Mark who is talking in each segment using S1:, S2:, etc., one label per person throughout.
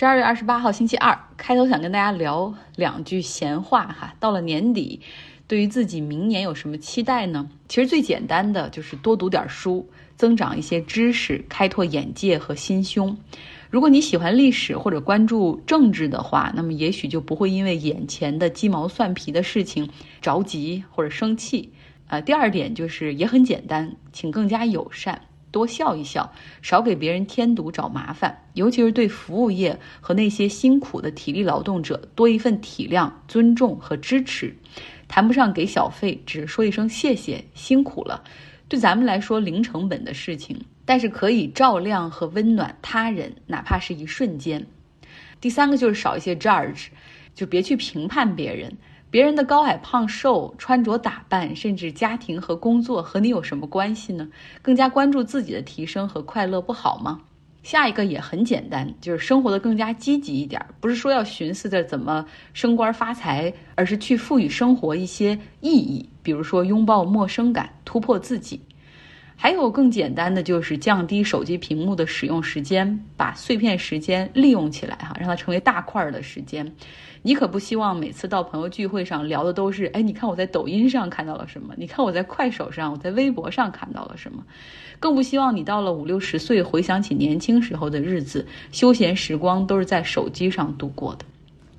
S1: 十二月二十八号星期二，开头想跟大家聊两句闲话哈。到了年底，对于自己明年有什么期待呢？其实最简单的就是多读点书，增长一些知识，开拓眼界和心胸。如果你喜欢历史或者关注政治的话，那么也许就不会因为眼前的鸡毛蒜皮的事情着急或者生气。呃，第二点就是也很简单，请更加友善。多笑一笑，少给别人添堵找麻烦，尤其是对服务业和那些辛苦的体力劳动者多一份体谅、尊重和支持。谈不上给小费，只说一声谢谢，辛苦了。对咱们来说零成本的事情，但是可以照亮和温暖他人，哪怕是一瞬间。第三个就是少一些 judge，就别去评判别人。别人的高矮胖瘦、穿着打扮，甚至家庭和工作，和你有什么关系呢？更加关注自己的提升和快乐，不好吗？下一个也很简单，就是生活的更加积极一点，不是说要寻思着怎么升官发财，而是去赋予生活一些意义，比如说拥抱陌生感，突破自己。还有更简单的，就是降低手机屏幕的使用时间，把碎片时间利用起来，哈，让它成为大块儿的时间。你可不希望每次到朋友聚会上聊的都是，哎，你看我在抖音上看到了什么？你看我在快手上、我在微博上看到了什么？更不希望你到了五六十岁回想起年轻时候的日子，休闲时光都是在手机上度过的。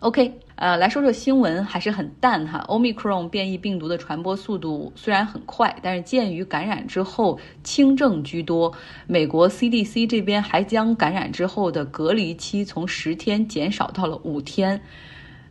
S1: OK，呃，来说说新闻，还是很淡哈。Omicron 变异病毒的传播速度虽然很快，但是鉴于感染之后轻症居多，美国 CDC 这边还将感染之后的隔离期从十天减少到了五天。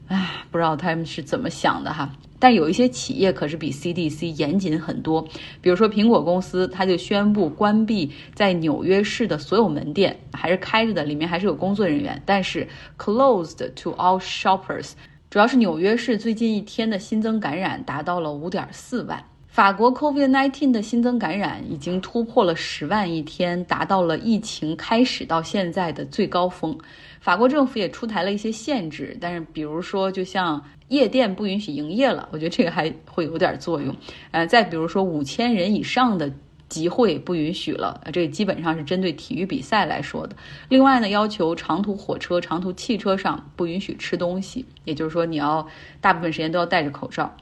S1: 唉，不知道他们是怎么想的哈。但有一些企业可是比 CDC 严谨很多，比如说苹果公司，它就宣布关闭在纽约市的所有门店，还是开着的，里面还是有工作人员，但是 closed to all shoppers。主要是纽约市最近一天的新增感染达到了五点四万。法国 COVID-19 的新增感染已经突破了十万一天，达到了疫情开始到现在的最高峰。法国政府也出台了一些限制，但是比如说，就像夜店不允许营业了，我觉得这个还会有点作用。呃，再比如说五千人以上的集会不允许了，这基本上是针对体育比赛来说的。另外呢，要求长途火车、长途汽车上不允许吃东西，也就是说你要大部分时间都要戴着口罩。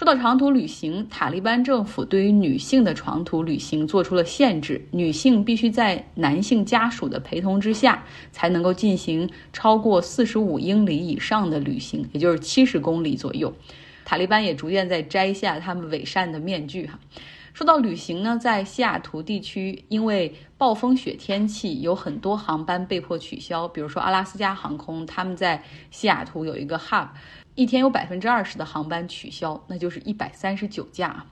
S1: 说到长途旅行，塔利班政府对于女性的长途旅行做出了限制，女性必须在男性家属的陪同之下，才能够进行超过四十五英里以上的旅行，也就是七十公里左右。塔利班也逐渐在摘下他们伪善的面具，哈。说到旅行呢，在西雅图地区，因为暴风雪天气，有很多航班被迫取消，比如说阿拉斯加航空，他们在西雅图有一个 hub。一天有百分之二十的航班取消，那就是一百三十九架。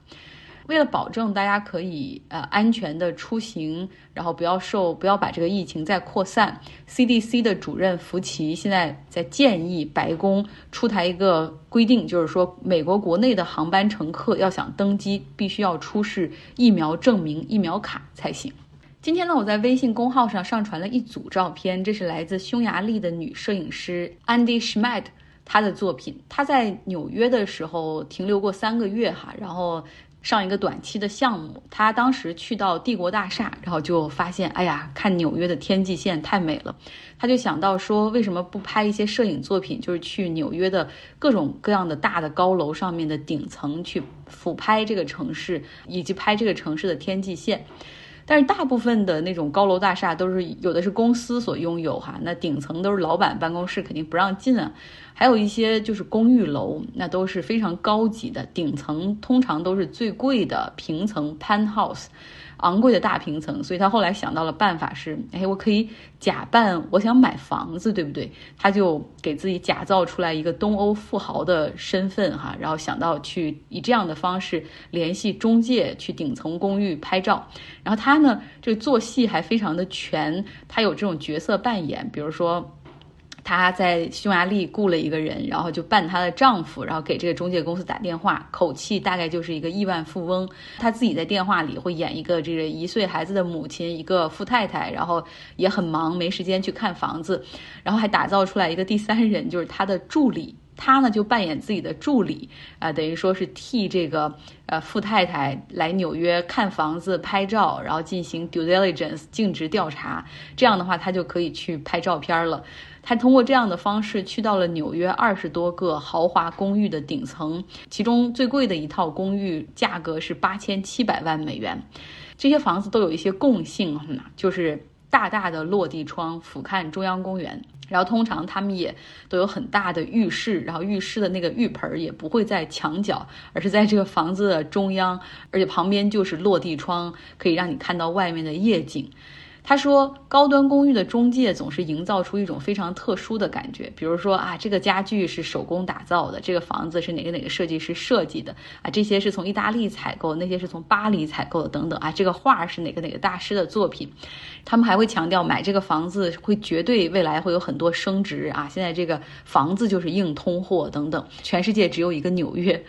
S1: 为了保证大家可以呃安全的出行，然后不要受不要把这个疫情再扩散，CDC 的主任福奇现在在建议白宫出台一个规定，就是说美国国内的航班乘客要想登机，必须要出示疫苗证明、疫苗卡才行。今天呢，我在微信公号上上传了一组照片，这是来自匈牙利的女摄影师 Andy Schmidt。他的作品，他在纽约的时候停留过三个月哈，然后上一个短期的项目。他当时去到帝国大厦，然后就发现，哎呀，看纽约的天际线太美了，他就想到说，为什么不拍一些摄影作品，就是去纽约的各种各样的大的高楼上面的顶层去俯拍这个城市，以及拍这个城市的天际线。但是大部分的那种高楼大厦都是有的是公司所拥有哈，那顶层都是老板办公室，肯定不让进啊。还有一些就是公寓楼，那都是非常高级的，顶层通常都是最贵的平层 penthouse。昂贵的大平层，所以他后来想到了办法是，哎，我可以假扮我想买房子，对不对？他就给自己假造出来一个东欧富豪的身份，哈，然后想到去以这样的方式联系中介去顶层公寓拍照。然后他呢，这个做戏还非常的全，他有这种角色扮演，比如说。她在匈牙利雇了一个人，然后就扮她的丈夫，然后给这个中介公司打电话，口气大概就是一个亿万富翁。她自己在电话里会演一个这个一岁孩子的母亲，一个富太太，然后也很忙，没时间去看房子，然后还打造出来一个第三人，就是她的助理。她呢就扮演自己的助理，啊，等于说是替这个呃富太太来纽约看房子、拍照，然后进行 due diligence 尽职调查。这样的话，她就可以去拍照片了。他通过这样的方式去到了纽约二十多个豪华公寓的顶层，其中最贵的一套公寓价格是八千七百万美元。这些房子都有一些共性，就是大大的落地窗俯瞰中央公园，然后通常他们也都有很大的浴室，然后浴室的那个浴盆也不会在墙角，而是在这个房子的中央，而且旁边就是落地窗，可以让你看到外面的夜景。他说，高端公寓的中介总是营造出一种非常特殊的感觉，比如说啊，这个家具是手工打造的，这个房子是哪个哪个设计师设计的啊，这些是从意大利采购，那些是从巴黎采购的等等啊，这个画是哪个哪个大师的作品。他们还会强调，买这个房子会绝对未来会有很多升值啊，现在这个房子就是硬通货等等，全世界只有一个纽约。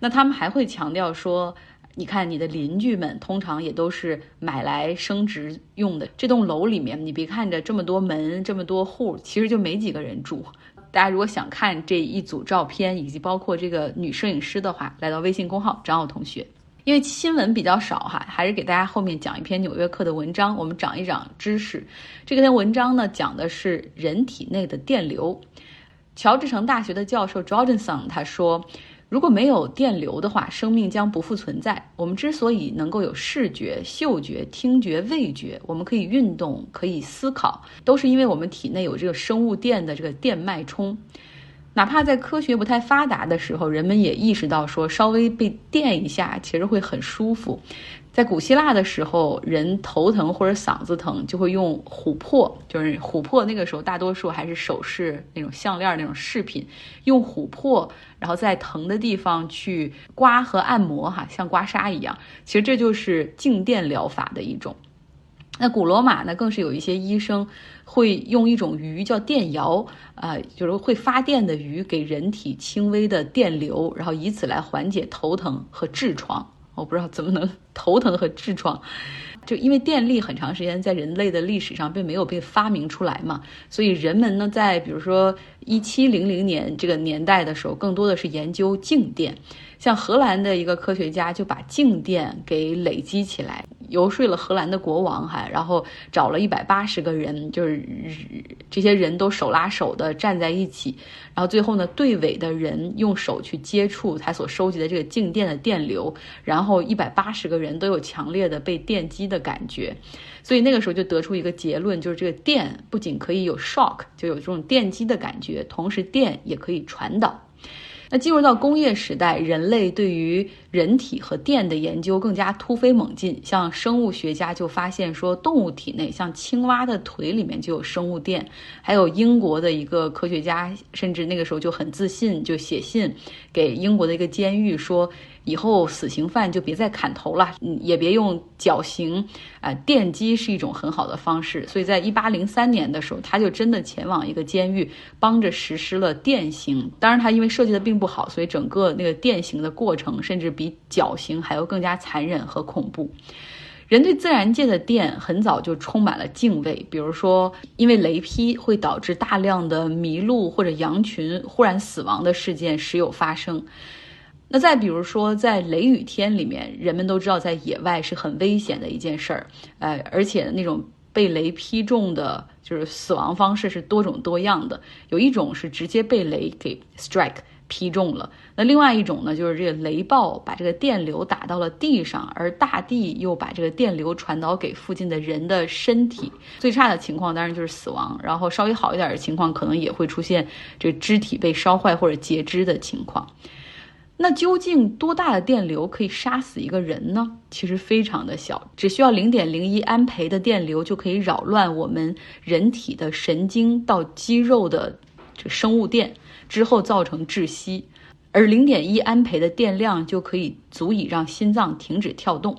S1: 那他们还会强调说。你看，你的邻居们通常也都是买来升值用的。这栋楼里面，你别看着这么多门、这么多户，其实就没几个人住。大家如果想看这一组照片，以及包括这个女摄影师的话，来到微信公号张奥同学。因为新闻比较少哈，还是给大家后面讲一篇《纽约客》的文章，我们长一长知识。这篇文章呢，讲的是人体内的电流。乔治城大学的教授 Jordanson 他说。如果没有电流的话，生命将不复存在。我们之所以能够有视觉、嗅觉、听觉、味觉，我们可以运动、可以思考，都是因为我们体内有这个生物电的这个电脉冲。哪怕在科学不太发达的时候，人们也意识到说，稍微被电一下，其实会很舒服。在古希腊的时候，人头疼或者嗓子疼，就会用琥珀，就是琥珀。那个时候，大多数还是首饰那种项链那种饰品，用琥珀，然后在疼的地方去刮和按摩，哈，像刮痧一样。其实这就是静电疗法的一种。那古罗马呢，更是有一些医生会用一种鱼叫电摇，啊，就是会发电的鱼，给人体轻微的电流，然后以此来缓解头疼和痔疮。我不知道怎么能头疼和痔疮，就因为电力很长时间在人类的历史上并没有被发明出来嘛，所以人们呢在比如说一七零零年这个年代的时候，更多的是研究静电。像荷兰的一个科学家就把静电给累积起来，游说了荷兰的国王哈，然后找了一百八十个人，就是这些人都手拉手的站在一起，然后最后呢，队尾的人用手去接触他所收集的这个静电的电流，然后一百八十个人都有强烈的被电击的感觉，所以那个时候就得出一个结论，就是这个电不仅可以有 shock，就有这种电击的感觉，同时电也可以传导。那进入到工业时代，人类对于人体和电的研究更加突飞猛进。像生物学家就发现说，动物体内像青蛙的腿里面就有生物电。还有英国的一个科学家，甚至那个时候就很自信，就写信给英国的一个监狱说。以后死刑犯就别再砍头了，嗯，也别用绞刑，啊，电击是一种很好的方式。所以在一八零三年的时候，他就真的前往一个监狱，帮着实施了电刑。当然，他因为设计的并不好，所以整个那个电刑的过程甚至比绞刑还要更加残忍和恐怖。人对自然界的电很早就充满了敬畏，比如说，因为雷劈会导致大量的麋鹿或者羊群忽然死亡的事件时有发生。那再比如说，在雷雨天里面，人们都知道在野外是很危险的一件事儿，呃，而且那种被雷劈中的就是死亡方式是多种多样的。有一种是直接被雷给 strike 劈中了，那另外一种呢，就是这个雷暴把这个电流打到了地上，而大地又把这个电流传导给附近的人的身体。最差的情况当然就是死亡，然后稍微好一点的情况，可能也会出现这肢体被烧坏或者截肢的情况。那究竟多大的电流可以杀死一个人呢？其实非常的小，只需要零点零一安培的电流就可以扰乱我们人体的神经到肌肉的这生物电，之后造成窒息，而零点一安培的电量就可以足以让心脏停止跳动。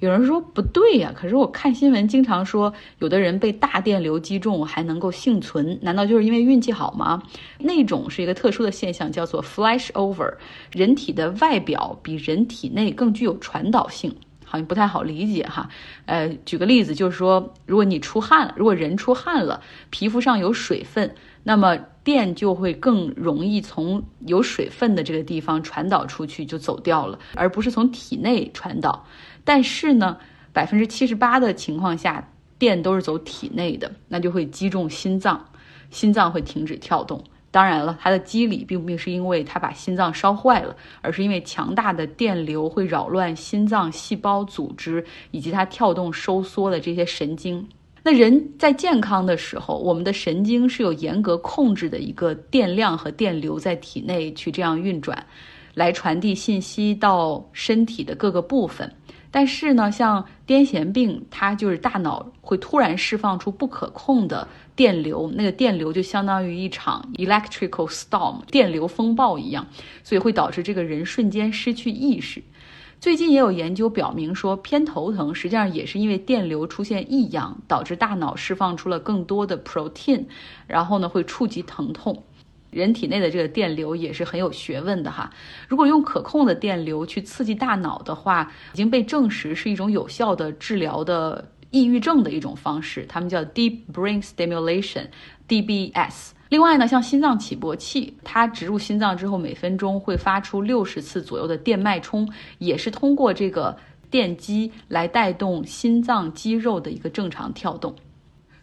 S1: 有人说不对呀，可是我看新闻经常说，有的人被大电流击中还能够幸存，难道就是因为运气好吗？那种是一个特殊的现象，叫做 flash over，人体的外表比人体内更具有传导性。好像不太好理解哈。呃，举个例子，就是说，如果你出汗了，如果人出汗了，皮肤上有水分，那么电就会更容易从有水分的这个地方传导出去，就走掉了，而不是从体内传导。但是呢，百分之七十八的情况下，电都是走体内的，那就会击中心脏，心脏会停止跳动。当然了，它的机理并不是因为它把心脏烧坏了，而是因为强大的电流会扰乱心脏细胞组织以及它跳动收缩的这些神经。那人在健康的时候，我们的神经是有严格控制的一个电量和电流在体内去这样运转，来传递信息到身体的各个部分。但是呢，像癫痫病，它就是大脑会突然释放出不可控的电流，那个电流就相当于一场 electrical storm 电流风暴一样，所以会导致这个人瞬间失去意识。最近也有研究表明说，偏头疼实际上也是因为电流出现异样，导致大脑释放出了更多的 protein，然后呢会触及疼痛。人体内的这个电流也是很有学问的哈。如果用可控的电流去刺激大脑的话，已经被证实是一种有效的治疗的抑郁症的一种方式。他们叫 Deep Brain Stimulation（DBS）。另外呢，像心脏起搏器，它植入心脏之后，每分钟会发出六十次左右的电脉冲，也是通过这个电机来带动心脏肌肉的一个正常跳动。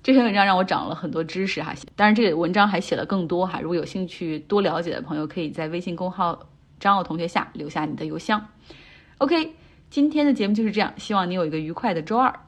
S1: 这篇文章让我长了很多知识哈，当然这个文章还写了更多哈。如果有兴趣多了解的朋友，可以在微信公号张奥同学下留下你的邮箱。OK，今天的节目就是这样，希望你有一个愉快的周二。